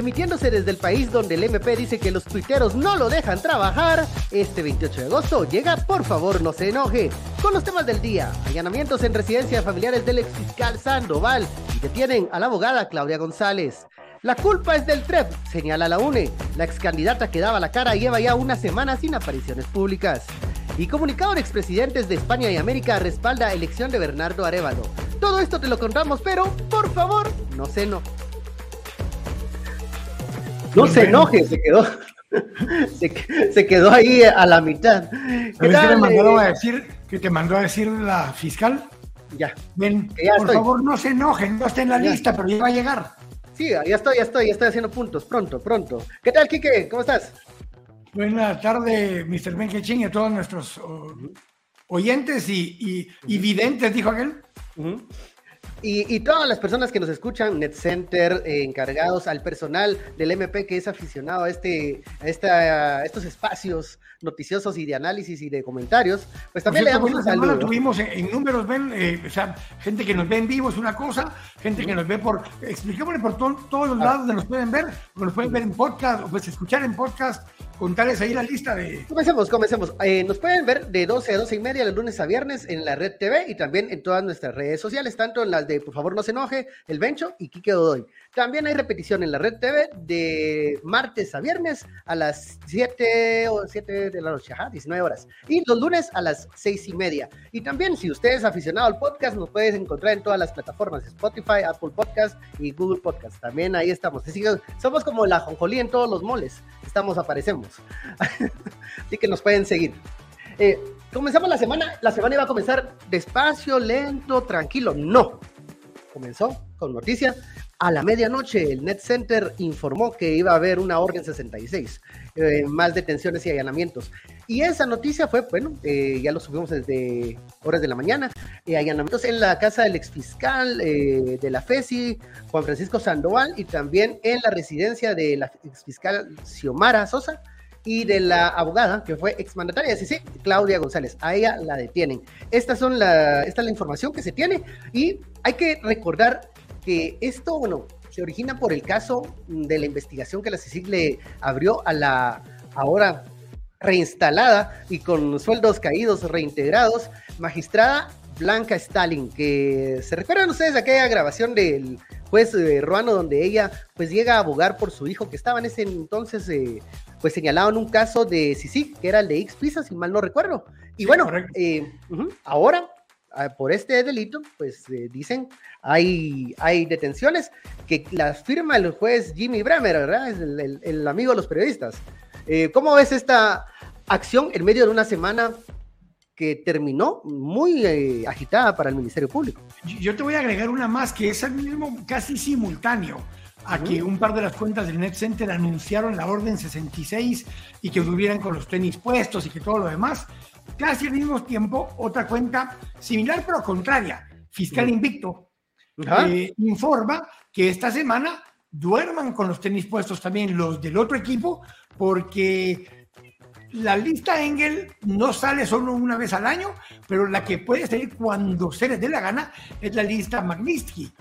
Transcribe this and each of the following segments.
emitiéndose desde el país donde el MP dice que los tuiteros no lo dejan trabajar, este 28 de agosto llega Por favor no se enoje, con los temas del día, allanamientos en residencia de familiares del ex fiscal Sandoval y detienen a la abogada Claudia González. La culpa es del TREP, señala la UNE. La ex candidata que daba la cara lleva ya una semana sin apariciones públicas. Y comunicado de expresidentes de España y América respalda elección de Bernardo Arevalo. Todo esto te lo contamos, pero por favor, no se enoje. No se enoje, se quedó. Se, quedó ahí a la mitad. ¿Qué que me mandaron a decir? Que te mandó a decir la fiscal. Ya. Ven, por favor, no se enojen, no está en la lista, pero ya va a llegar. Sí, ya estoy, ya estoy, ya estoy haciendo puntos, pronto, pronto. ¿Qué tal, Kike? ¿Cómo estás? Buenas tardes, Mr. Benquechín y a todos nuestros oyentes y, videntes, dijo aquel. Y, todas las personas que nos escuchan, NetCenter, eh, encargados, al personal del MP que es aficionado a, este, a, esta, estos espacios noticiosos y de análisis y de comentarios, pues también le damos un saludo. Tuvimos en, números, ven, eh, o sea, gente que nos ve en vivo es una cosa, gente que nos ve por, expliquémosle por todos los ah. lados donde nos pueden ver, o nos pueden ver en podcast, o pues escuchar en podcast, contarles ahí la lista de... Comencemos, comencemos. Eh, nos pueden ver de 12 a 12 y media, de lunes a viernes, en la Red TV y también en todas nuestras redes sociales, tanto en las de Por favor no se enoje, El Bencho y Quique Godoy. También hay repetición en la Red TV de martes a viernes a las 7 o 7 de la noche, ajá, 19 horas. Y los lunes a las 6 y media. Y también, si usted es aficionado al podcast, nos puedes encontrar en todas las plataformas, Spotify, Apple Podcast y Google Podcast. También ahí estamos. Somos como la jonjolí en todos los moles. Estamos, aparecemos. Así que nos pueden seguir. Eh, comenzamos la semana, la semana iba a comenzar despacio, lento, tranquilo. No, comenzó con noticia. A la medianoche, el Net Center informó que iba a haber una orden 66, eh, más detenciones y allanamientos. Y esa noticia fue, bueno, eh, ya lo subimos desde horas de la mañana, allanamientos en la casa del exfiscal de la FESI, Juan Francisco Sandoval, y también en la residencia de la exfiscal Xiomara Sosa, y de la abogada que fue exmandataria, sí, sí, Claudia González. A ella la detienen. Estas son esta es la información que se tiene y hay que recordar que esto, bueno, se origina por el caso de la investigación que la CICIG le abrió a la ahora reinstalada y con sueldos caídos reintegrados, magistrada Blanca Stalin, que se recuerdan ustedes de aquella grabación del juez eh, ruano donde ella pues llega a abogar por su hijo que estaba en ese entonces eh, pues señalado en un caso de Sisi, que era el de X Pisa, si mal no recuerdo. Y bueno, eh, ahora ah, por este delito, pues dicen, hay, hay detenciones que las firma el juez Jimmy Bremer, ¿verdad? Es el, amigo de los periodistas. ¿Cómo ves esta acción en medio de una semana que terminó muy eh, agitada para el Ministerio Público. Yo te voy a agregar una más que es el mismo casi simultáneo a que un par de las cuentas del Net Center anunciaron la orden 66 y que estuvieran con los tenis puestos y que todo lo demás. Casi al mismo tiempo, otra cuenta similar pero contraria, Fiscal Invicto, eh, informa que esta semana duerman con los tenis puestos también los del otro equipo porque la lista Engel no sale solo una vez al año, pero la que puede salir cuando se les dé la gana es la lista Magnitsky.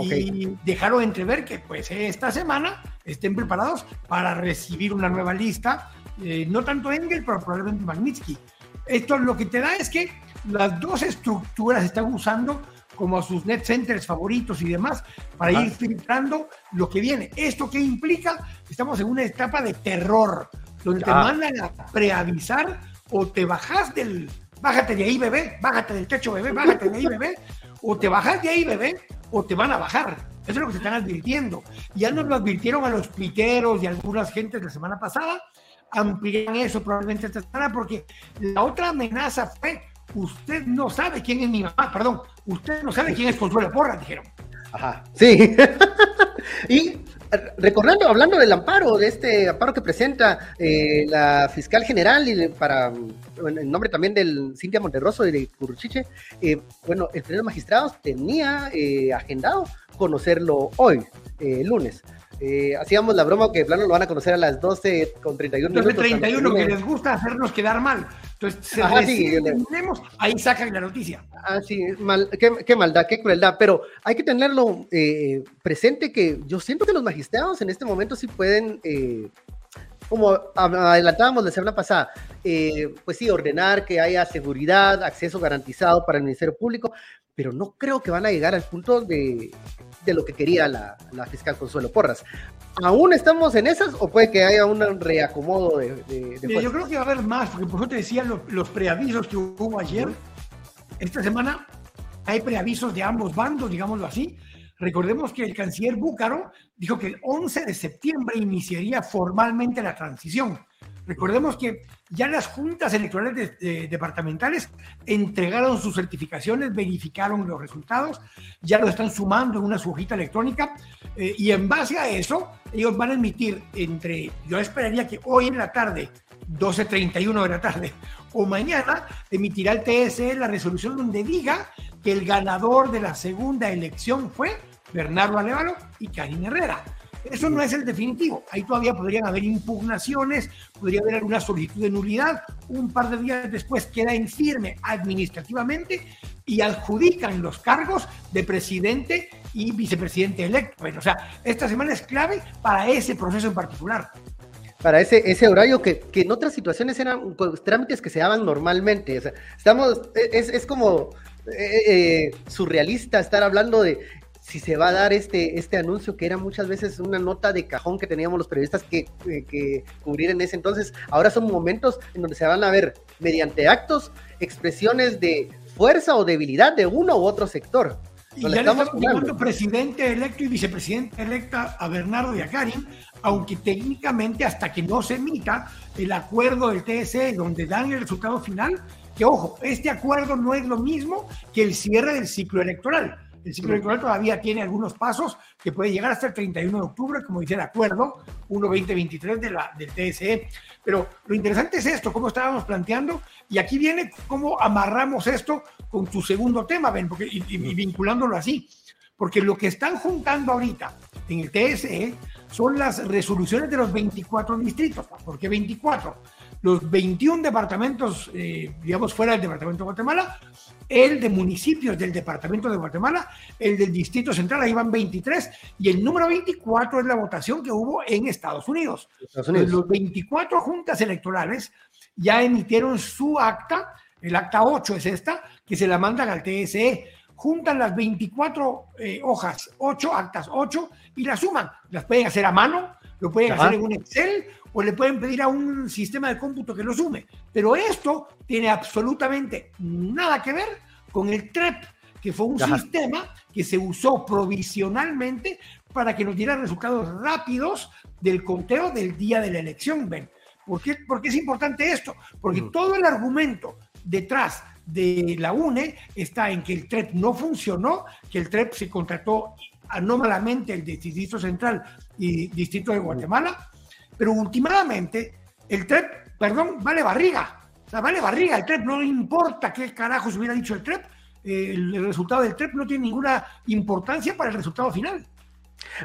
Y dejaron entrever que pues esta semana estén preparados para recibir una nueva lista, eh, no tanto Engel, pero probablemente Magnitsky. Esto lo que te da es que las dos estructuras están usando como a sus net centers favoritos y demás para ir filtrando lo que viene. ¿Esto qué implica? Estamos en una etapa de terror donde te mandan a preavisar o te bajas del, bájate de ahí bebé, bájate del techo bebé, bájate de ahí bebé, o te bajas de ahí bebé, o te van a bajar. Eso es lo que te están advirtiendo. Ya nos lo advirtieron a los piteros y a algunas gentes la semana pasada, amplían eso probablemente esta semana, porque la otra amenaza fue, usted no sabe quién es mi mamá, perdón, usted no sabe quién es Consuelo Porra, dijeron. Ajá, sí. y recordando, hablando del amparo, de este amparo que presenta eh, la fiscal general y para en nombre también del Cintia Monterroso y de Curuchiche, eh, bueno, el pleno magistrado tenía eh, agendado conocerlo hoy, lunes. Eh, hacíamos la broma que de plano lo van a conocer a las 12 con 31 minutos. 31, que les gusta hacernos quedar mal. Entonces, Ajá, sí, ahí sacan la noticia. Ah, sí, mal, qué, maldad, qué crueldad. Pero hay que tenerlo eh, presente que yo siento que los magistrados en este momento sí pueden eh, como adelantábamos la semana pasada, eh, pues sí, ordenar que haya seguridad, acceso garantizado para el Ministerio Público, pero no creo que van a llegar al punto de, de lo que quería la, la, fiscal Consuelo Porras. ¿Aún estamos en esas o puede que haya un reacomodo de... yo creo que va a haber más, porque por eso te decía los, los preavisos que hubo ayer. Esta semana hay preavisos de ambos bandos, digámoslo así. Recordemos que el canciller Búcaro dijo que el 11 de septiembre iniciaría formalmente la transición. Recordemos que ya las juntas electorales departamentales entregaron sus certificaciones, verificaron los resultados, ya lo están sumando en una hojita electrónica eh, y en base a eso ellos van a emitir entre, yo esperaría que hoy en la tarde, 12.31 de la tarde, o mañana emitirá el TSE la resolución donde diga que el ganador de la segunda elección fue Bernardo Alevalo y Karina Herrera. Eso no es el definitivo. Ahí todavía podrían haber impugnaciones, podría haber alguna solicitud de nulidad. Un par de días después queda en firme administrativamente y adjudican los cargos de presidente y vicepresidente electo. O sea, esta semana es clave para ese proceso en particular. Para ese, ese horario que, que en otras situaciones eran trámites que se daban normalmente. O sea, estamos, es, es como eh, eh, surrealista estar hablando de si se va a dar este, este anuncio, que era muchas veces una nota de cajón que teníamos los periodistas que, eh, que cubrir en ese entonces. Ahora son momentos en donde se van a ver, mediante actos, expresiones de fuerza o debilidad de uno u otro sector. Y ya le estamos llamando presidente electo y vicepresidente electa a Bernardo y a Karim, aunque técnicamente hasta que no se emita el acuerdo del TSE donde dan el resultado final, que ojo, este acuerdo no es lo mismo que el cierre del ciclo electoral. El ciclo electoral todavía tiene algunos pasos que puede llegar hasta el 31 de octubre, como dice el acuerdo 1-2023 de la, del TSE. Pero lo interesante es esto, cómo estábamos planteando, y aquí viene cómo amarramos esto con tu segundo tema, Ben, porque, y, y vinculándolo así. Porque lo que están juntando ahorita en el TSE son las resoluciones de los 24 distritos. ¿Por qué 24? Los 21 departamentos, eh, digamos, fuera del departamento de Guatemala, el de municipios del departamento de Guatemala, el del Distrito Central, ahí van 23, y el número 24 es la votación que hubo en Estados Unidos. Los 24 juntas electorales ya emitieron su acta, el acta 8 es esta, que se la mandan al TSE. Juntan las 24 eh, hojas, 8 actas, 8, y las suman. Las pueden hacer a mano, lo pueden hacer en un Excel o le pueden pedir a un sistema de cómputo que lo sume. Pero esto tiene absolutamente nada que ver con el TREP, que fue un sistema que se usó provisionalmente para que nos diera resultados rápidos del conteo del día de la elección. ¿Ven? ¿Por qué, es importante esto? Porque todo el argumento detrás de la UNE está en que el TREP no funcionó, que el TREP se contrató anómalamente el Distrito Central y Distrito de Guatemala, pero últimamente el TREP, perdón, vale barriga. O sea, vale barriga. El TREP no importa qué carajo se hubiera dicho el TREP. el, resultado del TREP no tiene ninguna importancia para el resultado final.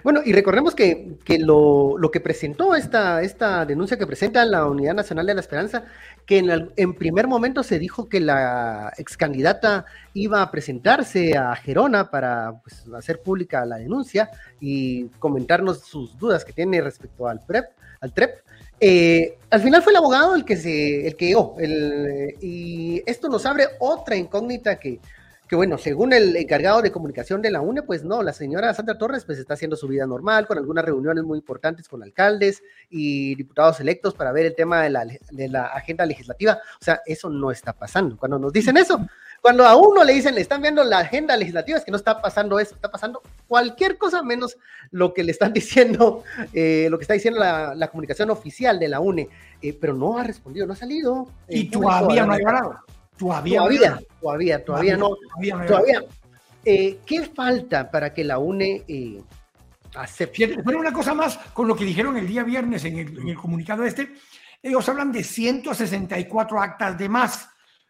Bueno, y recordemos que, que lo, lo, que presentó esta, esta denuncia que presenta la Unidad Nacional de la Esperanza, que en, en primer momento se dijo que la ex candidata iba a presentarse a Gerona para pues, hacer pública la denuncia y comentarnos sus dudas que tiene respecto al PREP al TREP. Eh, al final fue el abogado el que se, el que llegó, y esto nos abre otra incógnita que, que, bueno, según el encargado de comunicación de la UNE, pues no, la señora Sandra Torres pues está haciendo su vida normal, con algunas reuniones muy importantes con alcaldes y diputados electos para ver el tema de la, de la agenda legislativa. O sea, eso no está pasando. Cuando nos dicen eso, cuando a uno le dicen, le están viendo la agenda legislativa, es que no está pasando eso, está pasando cualquier cosa menos lo que le están diciendo, eh, lo que está diciendo la, comunicación oficial de la UNE, eh, pero no ha respondido, no ha salido. y eh, todavía no ha llegado. Todavía, todavía, todavía, todavía, no. Todavía. ¿Qué falta para que la UNE acepte? Pero una cosa más con lo que dijeron el día viernes en el, en el comunicado este, ellos hablan de 164 actas de más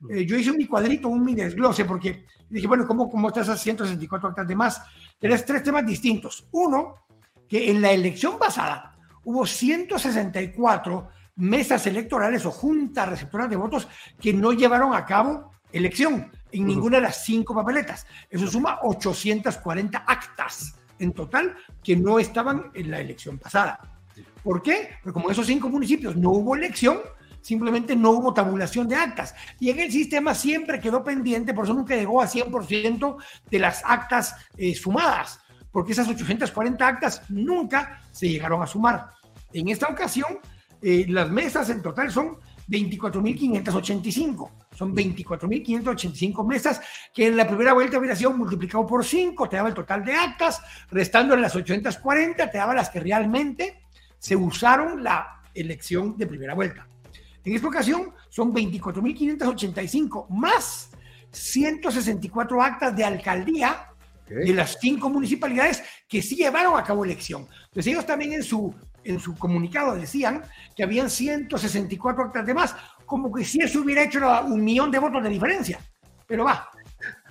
eh, yo hice un mi cuadrito, un mi desglose, porque dije, bueno, ¿cómo, cómo estás a 164 actas de más? Tienes tres temas distintos. Uno, que en la elección pasada hubo 164 mesas electorales o juntas receptoras de votos que no llevaron a cabo elección en ninguna de las cinco papeletas. Eso suma 840 actas en total que no estaban en la elección pasada. ¿Por qué? Porque como en esos cinco municipios no hubo elección, simplemente no hubo tabulación de actas. Y en el sistema siempre quedó pendiente, por eso nunca llegó a 100% de las actas eh, sumadas, porque esas 840 actas nunca se llegaron a sumar. En esta ocasión, eh, las mesas en total son 24.585. Son 24.585 mesas que en la primera vuelta hubiera sido multiplicado por 5, te daba el total de actas, restando en las 840, te daba las que realmente se usaron la elección de primera vuelta. En esta ocasión son 24.585 más 164 actas de alcaldía de las cinco municipalidades que sí llevaron a cabo elección. Entonces ellos también en su, en su comunicado decían que habían 164 actas de más, como que si eso hubiera hecho un millón de votos de diferencia. Pero va,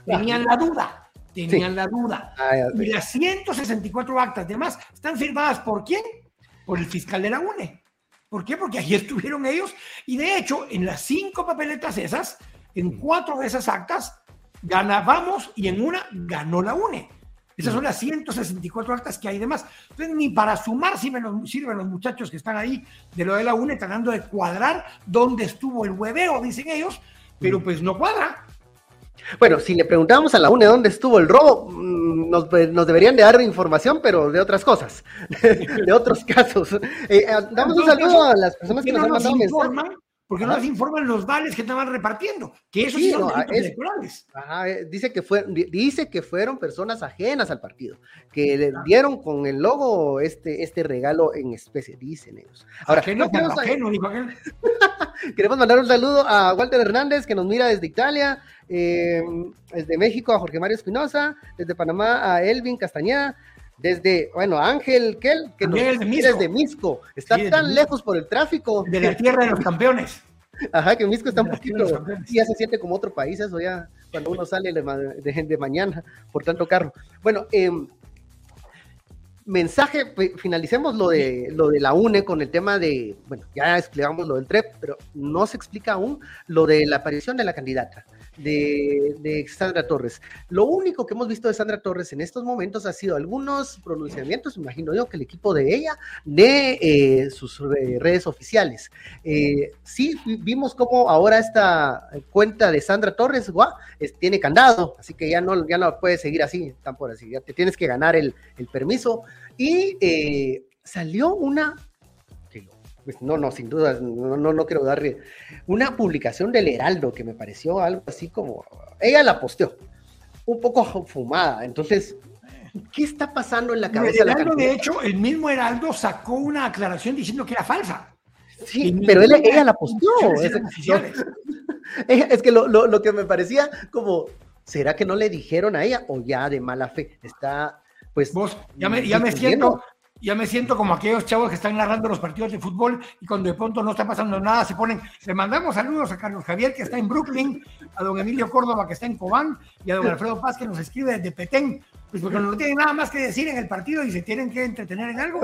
tenían la duda, tenían la duda. Ah, y las 164 actas de más están firmadas por quién? Por el fiscal de la UNE. ¿Por qué? Porque allí estuvieron ellos y de hecho en las cinco papeletas esas, en cuatro de esas actas, ganábamos y en una ganó la UNE. Esas son las 164 actas que hay de más. Entonces, ni para sumar sirven los, sirven los muchachos que están ahí de lo de la UNE, tratando de cuadrar dónde estuvo el hueveo, dicen ellos, pero pues no cuadra. Bueno, si le preguntamos a la UNE dónde estuvo el robo, mm, nos, deberían de dar información, pero de otras cosas, de otros casos. Eh, damos un saludo a las personas que nos han mandado mensajes. Porque no les informan los vales que estaban repartiendo, que eso sí, son electorales. Ajá, dice, que fue, dice que fueron personas ajenas al partido, que le dieron con el logo este, este regalo en especie, dicen ellos. Ahora, no queremos, ajeno, dijo queremos mandar un saludo a Walter Hernández, que nos mira desde Italia, eh, desde México a Jorge Mario Espinosa, desde Panamá a Elvin Castañeda, desde, bueno, Ángel Kel, que nos Misco. desde Misco. Está tan lejos por el tráfico. De la tierra de los campeones. Ajá, que Misco está un poquito, ya se siente como otro país, eso ya, cuando uno sale de, de, mañana por tanto carro. Bueno, eh, mensaje, finalicemos lo de, lo de la UNE con el tema de, bueno, ya explicamos lo del TREP, pero no se explica aún lo de la aparición de la candidata de, Sandra Torres. Lo único que hemos visto de Sandra Torres en estos momentos ha sido algunos pronunciamientos, imagino yo, que el equipo de ella, de eh, sus redes oficiales. Eh, sí, vimos cómo ahora esta cuenta de Sandra Torres tiene candado, así que ya no, ya no puedes seguir así, tan por así, ya te tienes que ganar el, permiso. Y eh, salió una pues, no, no, sin duda, no, no, no quiero darle una publicación del Heraldo que me pareció algo así como, ella la posteó, un poco fumada, entonces, ¿qué está pasando en la cabeza el Heraldo, de hecho, el mismo Heraldo sacó una aclaración diciendo que era falsa. Sí, pero él, ella la posteó. Es, que lo, lo, lo, que me parecía como, ¿será que no le dijeron a ella o ya de mala fe? Está, pues... Vos, ya me, ya me siento, ya me siento como aquellos chavos que están narrando los partidos de fútbol y cuando de pronto no está pasando nada, se ponen, le mandamos saludos a Carlos Javier que está en Brooklyn, a don Emilio Córdoba que está en Cobán y a don Alfredo Paz que nos escribe desde Petén, pues porque no tienen nada más que decir en el partido y se tienen que entretener en algo.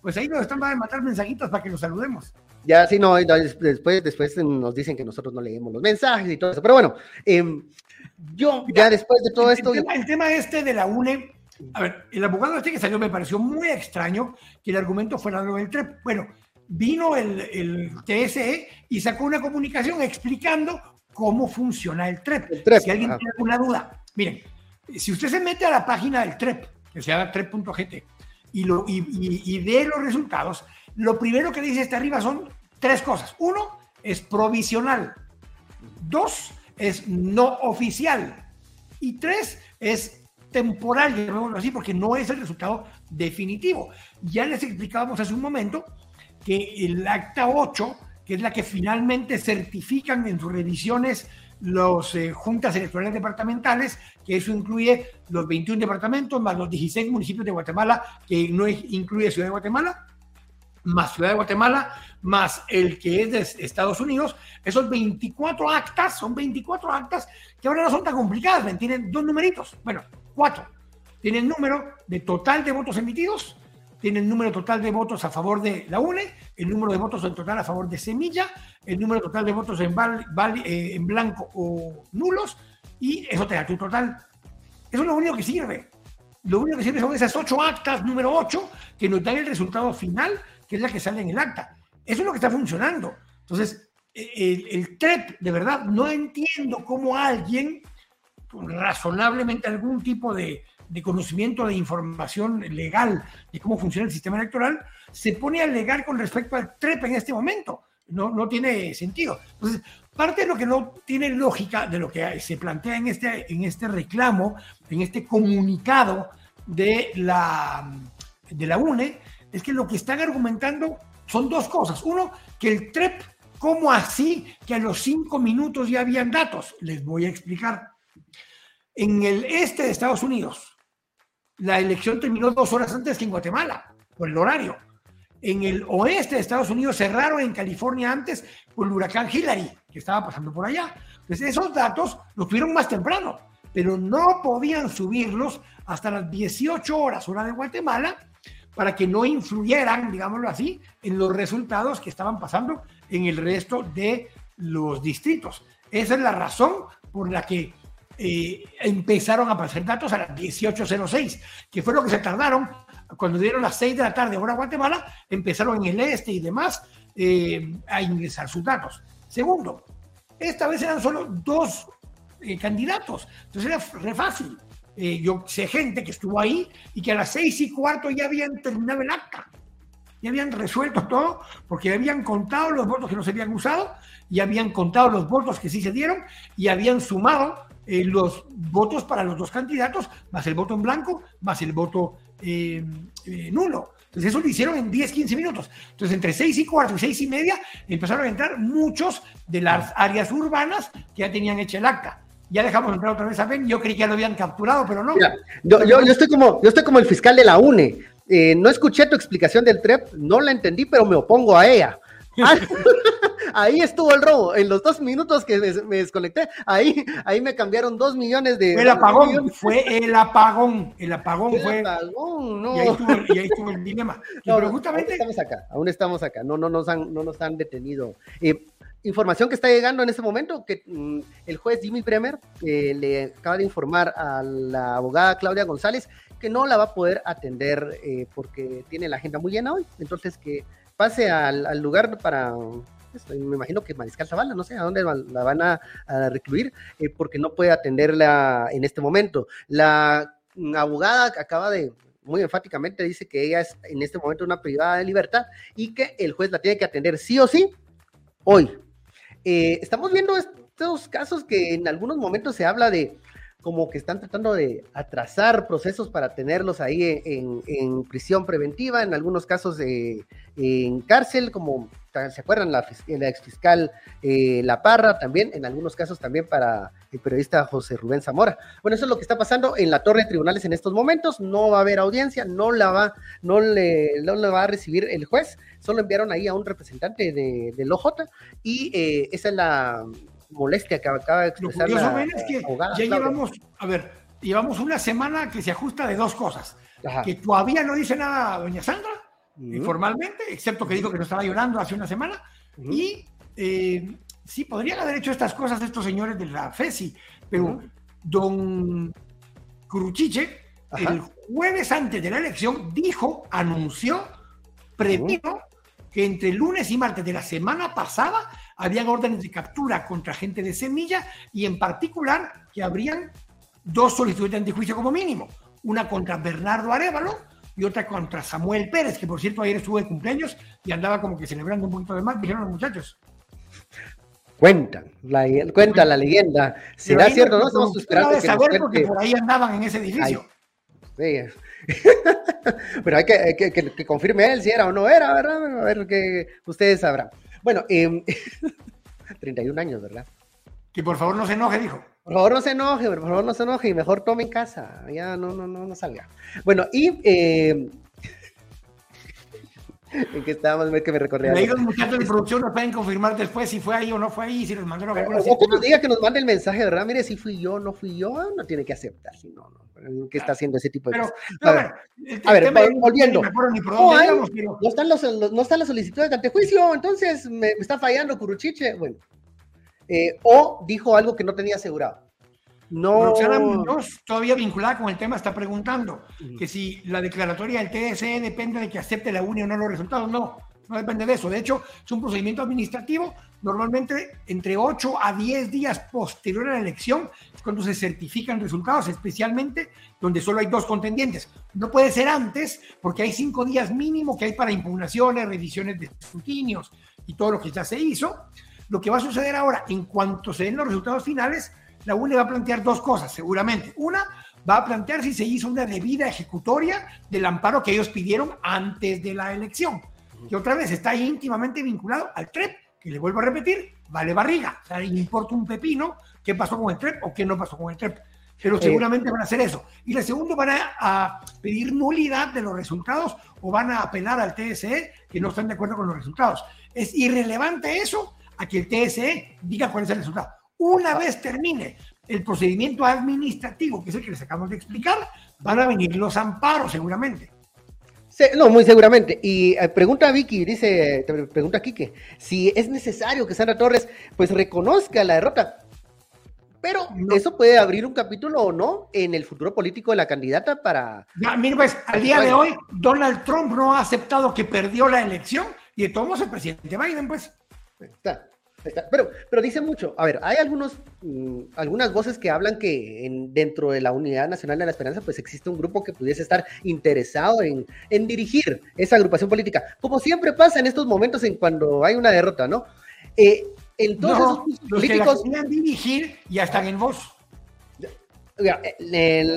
Pues ahí nos están a matar mensajitos para que los saludemos. Ya, sí, no, después, después nos dicen que nosotros no leemos los mensajes y todo eso, pero bueno, em, yo ya después de todo esto... el tema este de la UNE a ver, el abogado este que salió me pareció muy extraño que el argumento fuera lo del TREP. Bueno, vino el, el TSE y sacó una comunicación explicando cómo funciona el TREP. si alguien tiene alguna duda, miren, si usted se mete a la página del TREP, que se llama trep.gt, y, lo, y, y, ve los resultados, lo primero que dice este arriba son tres cosas. Uno es provisional. Dos es no oficial. Y tres es temporal, llamémoslo así, porque no es el resultado definitivo. Ya les explicábamos hace un momento que el acta 8, que es la que finalmente certifican en sus revisiones los eh, juntas electorales departamentales, que eso incluye los 21 departamentos más los 16 municipios de Guatemala, que no incluye Ciudad de Guatemala, más Ciudad de Guatemala, más el que es de Estados Unidos, esos 24 actas, son 24 actas que ahora no son tan complicadas, tienen dos numeritos. Bueno, cuatro. Tiene el número de total de votos emitidos, tiene el número total de votos a favor de la UNE, el número de votos en total a favor de Semilla, el número total de votos en, eh, en blanco o nulos, y eso te da tu total. Eso es lo único que sirve. Lo único que sirve son esas ocho actas, número ocho, que nos dan el resultado final, que es la que sale en el acta. Eso es lo que está funcionando. Entonces, el, el TREP, de verdad, no entiendo cómo alguien, razonablemente algún tipo de, de conocimiento de información legal de cómo funciona el sistema electoral, se pone a alegar con respecto al TREP en este momento. No, no tiene sentido. Entonces, parte de lo que no tiene lógica de lo que se plantea en este, en este reclamo, en este comunicado de la, de la UNE, es que lo que están argumentando son dos cosas. Uno, que el TREP, ¿cómo así que a los cinco minutos ya habían datos? Les voy a explicar. En el este de Estados Unidos, la elección terminó dos horas antes que en Guatemala, por el horario. En el oeste de Estados Unidos cerraron en California antes por el huracán Hillary, que estaba pasando por allá. Entonces, esos datos los tuvieron más temprano, pero no podían subirlos hasta las 18 horas, hora de Guatemala, para que no influyeran, digámoslo así, en los resultados que estaban pasando en el resto de los distritos. Esa es la razón por la que eh, empezaron a aparecer datos a las 18.06, que fue lo que se tardaron cuando dieron las 6 de la tarde, hora Guatemala, empezaron en el este y demás eh, a ingresar sus datos. Segundo, esta vez eran solo dos eh, candidatos, entonces era re fácil. Yo sé gente que estuvo ahí y que a las seis y cuarto ya habían terminado el acta, ya habían resuelto todo, porque habían contado los votos que no se habían usado, y habían contado los votos que sí se dieron y habían sumado eh, los votos para los dos candidatos, más el voto en blanco, más el voto eh, eh, nulo. Entonces eso lo hicieron en 10, 15 minutos. Entonces entre 6 y cuarto y 6 y media empezaron a entrar muchos de las áreas urbanas que ya tenían hecha el acta. Ya dejamos entrar otra vez a Ben. Yo creí que ya lo habían capturado, pero no. yo, yo, estoy como, yo estoy como el fiscal de la UNE. no escuché tu explicación del TREP, no la entendí, pero me opongo a ella. ahí estuvo el robo. En los dos minutos que me, desconecté, ahí, ahí me cambiaron dos millones de. Fue el apagón, fue el apagón. El apagón fue. El apagón, no. Y ahí estuvo, el dilema. pero justamente. Aún estamos acá, aún estamos acá. No, no, nos, han, no nos han detenido. Eh, información que está llegando en este momento, que mm, el juez Jimmy Bremer eh, le acaba de informar a la abogada Claudia González que no la va a poder atender eh, porque tiene la agenda muy llena hoy. Entonces que pase al, lugar para, este, me imagino que Mariscal Zavala, no sé a dónde la van a, recluir, eh, porque no puede atenderla en este momento. La abogada acaba de, muy enfáticamente, dice que ella es en este momento una privada de libertad y que el juez la tiene que atender sí o sí hoy. Eh, estamos viendo estos casos que en algunos momentos se habla de como que están tratando de atrasar procesos para tenerlos ahí en, prisión preventiva, en algunos casos en cárcel, como se acuerdan, la, la exfiscal eh, La Parra también, en algunos casos también para el periodista José Rubén Zamora. Bueno, eso es lo que está pasando en la torre de tribunales en estos momentos, no va a haber audiencia, no la va, no le, no le va a recibir el juez, solo enviaron ahí a un representante de, del OJ y eh, esa es la molestia que acaba de expresar Lo es que ya llevamos, a ver, llevamos una semana que se ajusta de dos cosas. Que todavía no dice nada doña Sandra, formalmente, excepto que dijo que no estaba llorando hace una semana. Y eh, sí, podrían haber hecho estas cosas estos señores de la FESI, pero don Cruchiche, el jueves antes de la elección, dijo, anunció, previno que entre lunes y martes de la semana pasada habían órdenes de captura contra gente de semilla y en particular que habrían dos solicitudes de antijuicio como mínimo, una contra Bernardo Arevalo y otra contra Samuel Pérez, que por cierto ayer estuvo de cumpleaños y andaba como que celebrando un poquito de más, dijeron los muchachos. Cuentan, la, cuenta la leyenda. ¿Será cierto? No, estamos esperando. Que saber porque por ahí andaban en ese edificio. Pero hay que, que, confirme él si era o no era, ¿verdad? A ver que ustedes sabrán. Bueno, 31 em, años, ¿verdad? Que por favor no se enoje, dijo. Por favor no se enoje, por favor no se enoje y mejor tome en casa, ya no, no, no, no salga. Bueno, y em, en que estábamos, que me recordé. Ahí los muchachos de producción nos pueden confirmar después si fue ahí o no fue ahí, si les mandaron alguna O que nos diga que nos mande el mensaje, ¿verdad? Mire, si fui yo, no fui yo, no tiene que aceptar, si no, no. ¿Qué está haciendo ese tipo de cosas? A ver, volviendo. No, están los, no están las solicitudes de antejuicio, entonces me, está fallando Curuchiche. Bueno. Eh, o dijo algo que no tenía asegurado. No. Roxana Muñoz, todavía vinculada con el tema, está preguntando que si la declaratoria del TSE depende de que acepte la UNI o no los resultados. No, no depende de eso. De hecho, es un procedimiento administrativo. Normalmente, entre 8 a 10 días posterior a la elección es cuando se certifican resultados, especialmente donde solo hay dos contendientes. No puede ser antes, porque hay cinco días mínimo que hay para impugnaciones, revisiones de escrutinios y todo lo que ya se hizo. Lo que va a suceder ahora, en cuanto se den los resultados finales, la UNE va a plantear dos cosas, seguramente. Una, va a plantear si se hizo una debida ejecutoria del amparo que ellos pidieron antes de la elección, que otra vez está íntimamente vinculado al TREP, que le vuelvo a repetir, vale barriga, o sea, importa un pepino qué pasó con el TREP o qué no pasó con el TREP, pero seguramente van a hacer eso. Y la segunda, van a, pedir nulidad de los resultados o van a apelar al TSE que no están de acuerdo con los resultados. Es irrelevante eso a que el TSE diga cuál es el resultado. Una vez termine el procedimiento administrativo, que es el que les acabamos de explicar, van a venir los amparos seguramente. no, muy seguramente. Y eh, pregunta a Vicky, dice, pregunta a Quique, si es necesario que Sandra Torres pues reconozca la derrota. Pero eso puede abrir un capítulo o no en el futuro político de la candidata para... Ya, mira, pues al día de hoy Donald Trump no ha aceptado que perdió la elección y de todos el presidente Biden, pues. Está. Pero, pero dice mucho. A ver, hay algunos, mm, algunas voces que hablan que en, dentro de la Unidad Nacional de la Esperanza, pues existe un grupo que pudiese estar interesado en, en dirigir esa agrupación política, como siempre pasa en estos momentos en cuando hay una derrota, ¿no? Eh, entonces, no, los políticos que la dirigir ya están en voz.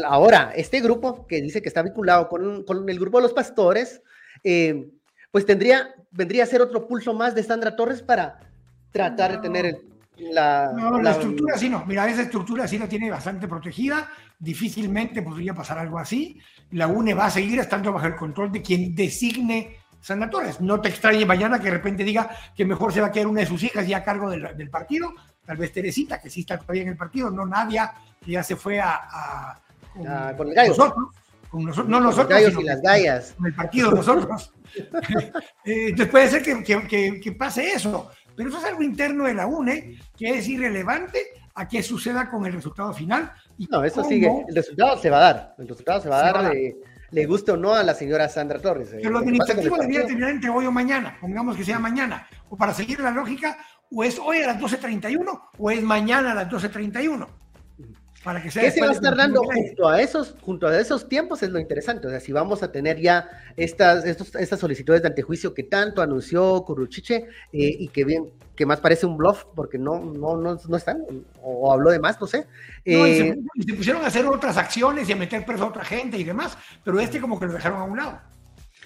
ahora, este grupo que dice que está vinculado con, con el grupo de los pastores, eh, pues tendría, vendría a ser otro pulso más de Sandra Torres para tratar de tener la, no, la, estructura sí no. Mira, esa estructura sí la tiene bastante protegida. Difícilmente podría pasar algo así. La UNE va a seguir estando bajo el control de quien designe Torres. No te extrañe mañana que de repente diga que mejor se va a quedar una de sus hijas ya a cargo del, partido. Tal vez Teresita, que sí está todavía en el partido, no Nadia, que ya se fue a, con, ah, el gallo. nosotros. Con nosotros, no nosotros, los y las gallas. Con el partido nosotros. Eh, entonces puede ser que, que, que, pase eso. Pero eso es algo interno de la UNE que es irrelevante a qué suceda con el resultado final. Y no, eso sigue. El resultado se va a dar. El resultado se va a dar. le guste o no a la señora Sandra Torres. Pero lo administrativo debería terminar entre hoy o mañana, pongamos que sea mañana, o para seguir la lógica, o es hoy a las 12.31 o es mañana a las 12.31. Para que sea ¿Qué se va a estar dando junto a, esos, junto a esos tiempos? Es lo interesante. O sea, si vamos a tener ya estas, estos, estas solicitudes de antejuicio que tanto anunció Curuchiche eh, y que bien, que más parece un bluff porque no, no, no, no están, o, habló de más, no sé. No, y se, eh, pusieron a hacer otras acciones y a meter preso a otra gente y demás, pero este como que lo dejaron a un lado.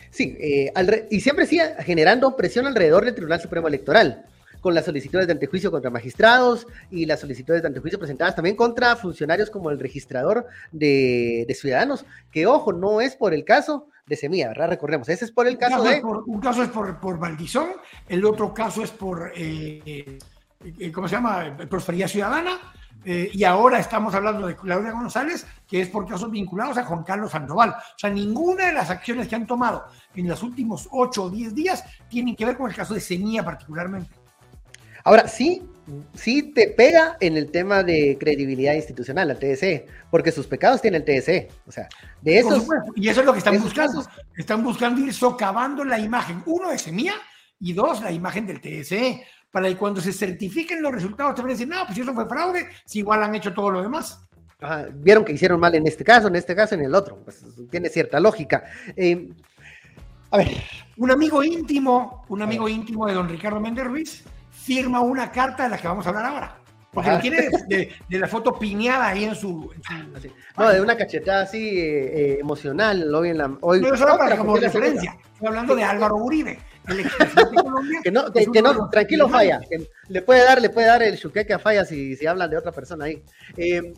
Sí, eh, y siempre sigue generando presión alrededor del Tribunal Supremo Electoral con las solicitudes de antejuicio contra magistrados y las solicitudes de antejuicio presentadas también contra funcionarios como el registrador de, ciudadanos, que ojo, no es por el caso de Semilla, ¿verdad? Recordemos, ese es por el caso de... un caso es por, por Valdizón, el otro caso es por, eh, eh, ¿cómo se llama? Prosperidad Ciudadana, eh, y ahora estamos hablando de Claudia González, que es por casos vinculados a Juan Carlos Sandoval. O sea, ninguna de las acciones que han tomado en los últimos 8 o 10 días tienen que ver con el caso de Semilla particularmente. Ahora, sí, sí te pega en el tema de credibilidad institucional, la TSE, porque sus pecados tiene el TSE. O sea, de esos. Y eso es lo que están buscando. Están buscando ir socavando la imagen, uno de Semilla y dos, la imagen del TSE. Para que cuando se certifiquen los resultados, te van a decir, no, pues eso fue fraude, si igual han hecho todo lo demás. Vieron que hicieron mal en este caso, en este caso, en el otro. Pues tiene cierta lógica. Eh, a ver. Un amigo íntimo, un amigo íntimo de don Ricardo Méndez Ruiz, firma una carta de la que vamos a hablar ahora. Porque lo tiene de, la foto piñada ahí en su. no, de una cachetada así eh, eh, emocional. Hoy en la, hoy, no, solo para como referencia. Estoy hablando de Álvaro Uribe, el que no, que, no tranquilo, falla. le puede dar, le puede dar el chuqueque a falla si, si hablan de otra persona ahí. Eh,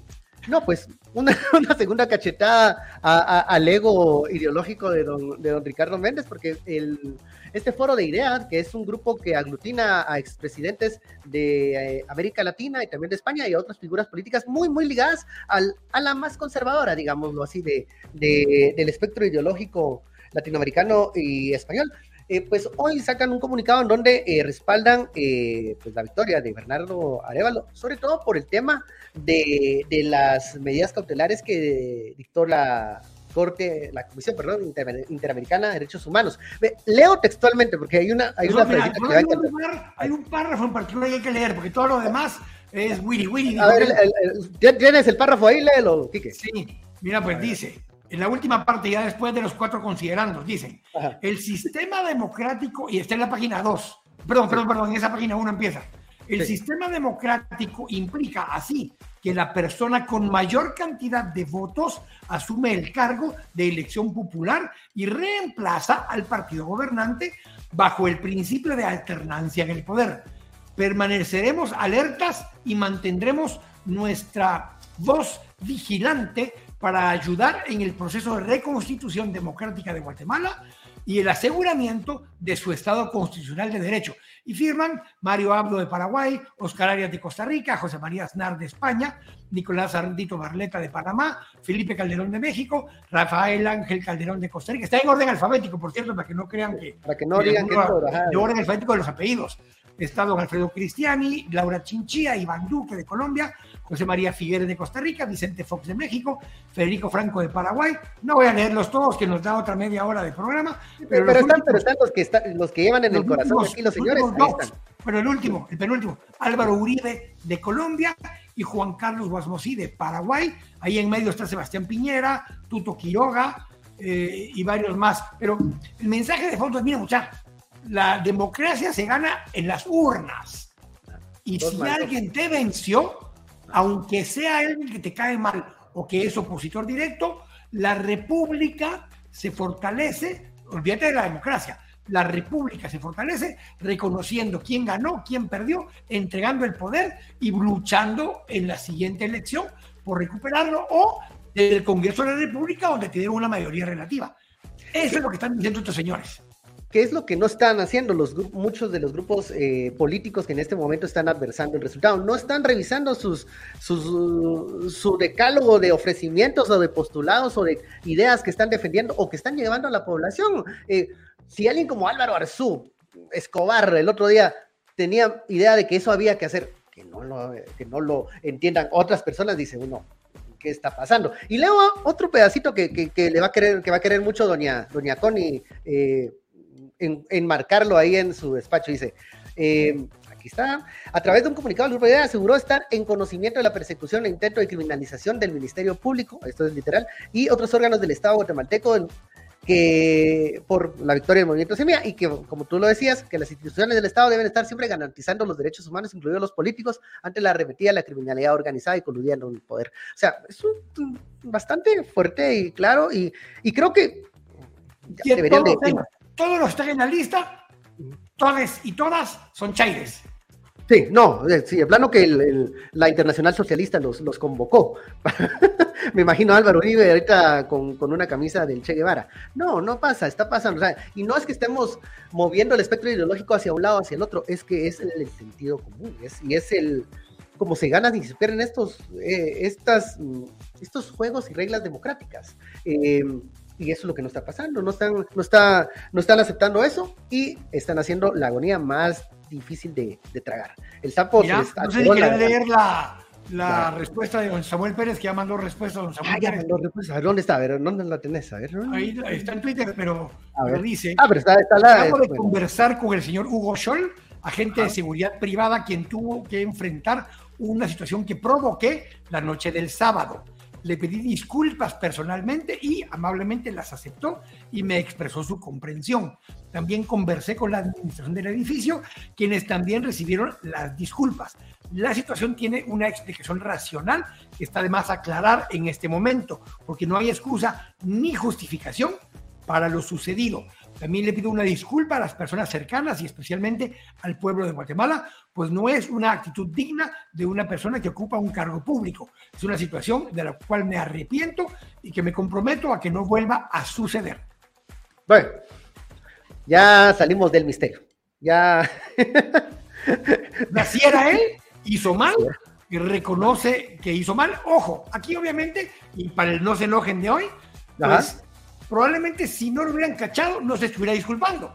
No, pues una, una segunda cachetada al ego ideológico de don, de don Ricardo Méndez, porque el, este foro de ideas, que es un grupo que aglutina a expresidentes de eh, América Latina y también de España y a otras figuras políticas muy, muy ligadas al, a la más conservadora, digámoslo así, de, de, del espectro ideológico latinoamericano y español. Eh, pues hoy sacan un comunicado en donde eh, respaldan eh, pues la victoria de Bernardo Arevalo, sobre todo por el tema de las medidas cautelares que dictó la Corte, la Comisión, perdón, Interamericana de Derechos Humanos. Leo textualmente porque hay una, hay una mira, que hay, un hay un párrafo en particular que hay que leer porque todo lo demás es wiri wiri. A ver, ¿tienes el párrafo ahí? Léelo, Quique. Sí, mira, pues dice en la última parte, ya después de los cuatro considerandos, dicen, el sistema democrático, y está en la página 2, perdón, perdón, perdón, en esa página 1 empieza, el sistema democrático implica así que la persona con mayor cantidad de votos asume el cargo de elección popular y reemplaza al partido gobernante bajo el principio de alternancia en el poder. Permaneceremos alertas y mantendremos nuestra voz vigilante para ayudar en el proceso de reconstitución democrática de Guatemala y el aseguramiento de su Estado constitucional de derecho. Y firman Mario Abdo de Paraguay, Oscar Arias de Costa Rica, José María Aznar de España, Nicolás Ardito Barleta de Panamá, Felipe Calderón de México, Rafael Ángel Calderón de Costa Rica. Está en orden alfabético, por cierto, para que no crean que... Para que no digan que... En orden alfabético de los apellidos. Está don Alfredo Cristiani, Laura Chinchilla, Iván Duque de Colombia, José María Figueres de Costa Rica, Vicente Fox de México, Federico Franco de Paraguay. No voy a leerlos todos, que nos da otra media hora de programa. Pero, están, los que, están, los que llevan en el corazón aquí los señores. Pero el último, el penúltimo, Álvaro Uribe de Colombia y Juan Carlos Guasmosí de Paraguay. Ahí en medio está Sebastián Piñera, Tuto Quiroga eh, y varios más. Pero el mensaje de fondo es, mira muchachos, la democracia se gana en las urnas. Y si alguien te venció, aunque sea alguien que te cae mal o que es opositor directo, la república se fortalece, olvídate de la democracia, la república se fortalece reconociendo quién ganó, quién perdió, entregando el poder y luchando en la siguiente elección por recuperarlo o del Congreso de la República donde tiene una mayoría relativa. Eso es lo que están diciendo estos señores. ¿Qué es lo que no están haciendo los muchos de los grupos eh, políticos que en este momento están adversando el resultado? No están revisando sus, su decálogo de ofrecimientos o de postulados o de ideas que están defendiendo o que están llevando a la población. Eh, si alguien como Álvaro Arzú, Escobar, el otro día tenía idea de que eso había que hacer, que no lo, que no lo entiendan otras personas, dice uno, ¿qué está pasando? Y leo otro pedacito que, que, le va a querer, que va a querer mucho doña, doña Connie. Eh, enmarcarlo ahí en su despacho. Dice, eh, aquí está, a través de un comunicado, el Grupo de aseguró estar en conocimiento de la persecución e intento de criminalización del Ministerio Público, esto es literal, y otros órganos del Estado guatemalteco que por la victoria del movimiento Semilla y que, como tú lo decías, que las instituciones del Estado deben estar siempre garantizando los derechos humanos, incluidos los políticos, ante la arremetida de la criminalidad organizada y coludiendo el poder. O sea, es bastante fuerte y claro, y, y creo que deberían de, todos los que están en la lista, todas y todas son chaires. Sí, no, eh, sí, el plano que la Internacional Socialista los, los convocó. Me imagino a Álvaro Uribe ahorita con, una camisa del Che Guevara. No, no pasa, está pasando. y no es que estemos moviendo el espectro ideológico hacia un lado o hacia el otro, es que es el, sentido común, y es el cómo se ganan y se pierden estos, eh, estas, estos juegos y reglas democráticas. Eh, y eso es lo que no está pasando, no están, no está, no están aceptando eso y están haciendo la agonía más difícil de, tragar. El sapo no sé si leer la, la respuesta de don Samuel Pérez, que ya mandó respuesta a don Samuel ah, Pérez. A ver, ¿dónde está? A ver, ¿dónde la tenés? A ver. Ahí está en Twitter, pero, dice. Ah, pero está, está la, Acabo de conversar con el señor Hugo Scholl, agente de seguridad privada, quien tuvo que enfrentar una situación que provoqué la noche del sábado le pedí disculpas personalmente y amablemente las aceptó y me expresó su comprensión. También conversé con la administración del edificio, quienes también recibieron las disculpas. La situación tiene una explicación racional que está de más aclarar en este momento, porque no hay excusa ni justificación para lo sucedido. También le pido una disculpa a las personas cercanas y especialmente al pueblo de Guatemala, pues no es una actitud digna de una persona que ocupa un cargo público. Es una situación de la cual me arrepiento y que me comprometo a que no vuelva a suceder. Bueno, ya salimos del misterio. Ya. Naciera él, hizo mal y reconoce que hizo mal. Ojo, aquí obviamente, y para el no se enojen de hoy, pues probablemente si no lo hubieran cachado, no se estuviera disculpando.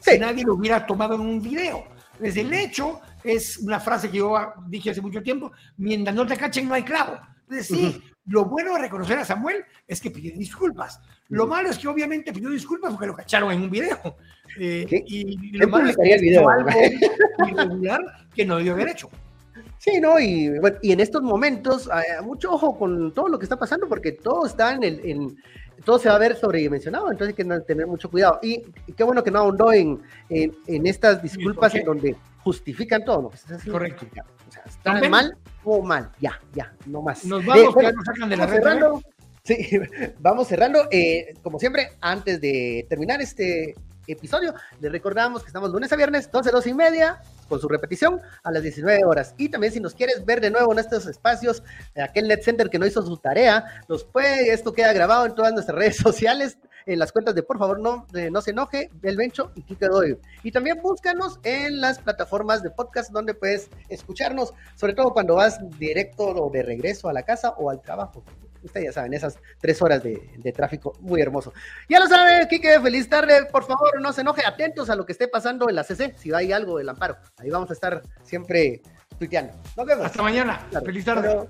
Si nadie lo hubiera tomado en un video. Desde el hecho, es una frase que yo dije hace mucho tiempo, mientras no te cachen no hay clavo. Entonces, sí, lo bueno de reconocer a Samuel es que pidió disculpas. Lo malo es que obviamente pidió disculpas porque lo cacharon en un video. Eh, y lo malo es que el video? algo irregular que no debió haber hecho. Sí, ¿no? Y, y en estos momentos, eh, mucho ojo con todo lo que está pasando, porque todo está en, el, en todo se va a ver sobredimensionado, entonces hay que tener mucho cuidado. Y, qué bueno que no ahondó en, en, estas disculpas en donde justifican todo lo que está haciendo. Correcto. O sea, está mal o mal, ya, ya, no más. Nos vamos, eh, nos sacan de la red. Sí, vamos cerrando. Eh, como siempre, antes de terminar este episodio, les recordamos que estamos lunes a viernes, 12, 12 y media, con su repetición a las 19 horas. Y también si nos quieres ver de nuevo en estos espacios, eh, aquel Net Center que no hizo su tarea, nos puede, esto queda grabado en todas nuestras redes sociales, en las cuentas de por favor no, no se enoje, El Bencho y Kike Doy. Y también búscanos en las plataformas de podcast donde puedes escucharnos, sobre todo cuando vas directo o de regreso a la casa o al trabajo. Ustedes ya saben, esas tres horas de, tráfico muy hermoso. Ya lo saben, Kike, feliz tarde. Por favor, no se enoje, atentos a lo que esté pasando en la CC, si hay algo del amparo. Ahí vamos a estar siempre tuiteando. Nos vemos. Hasta mañana. Feliz tarde.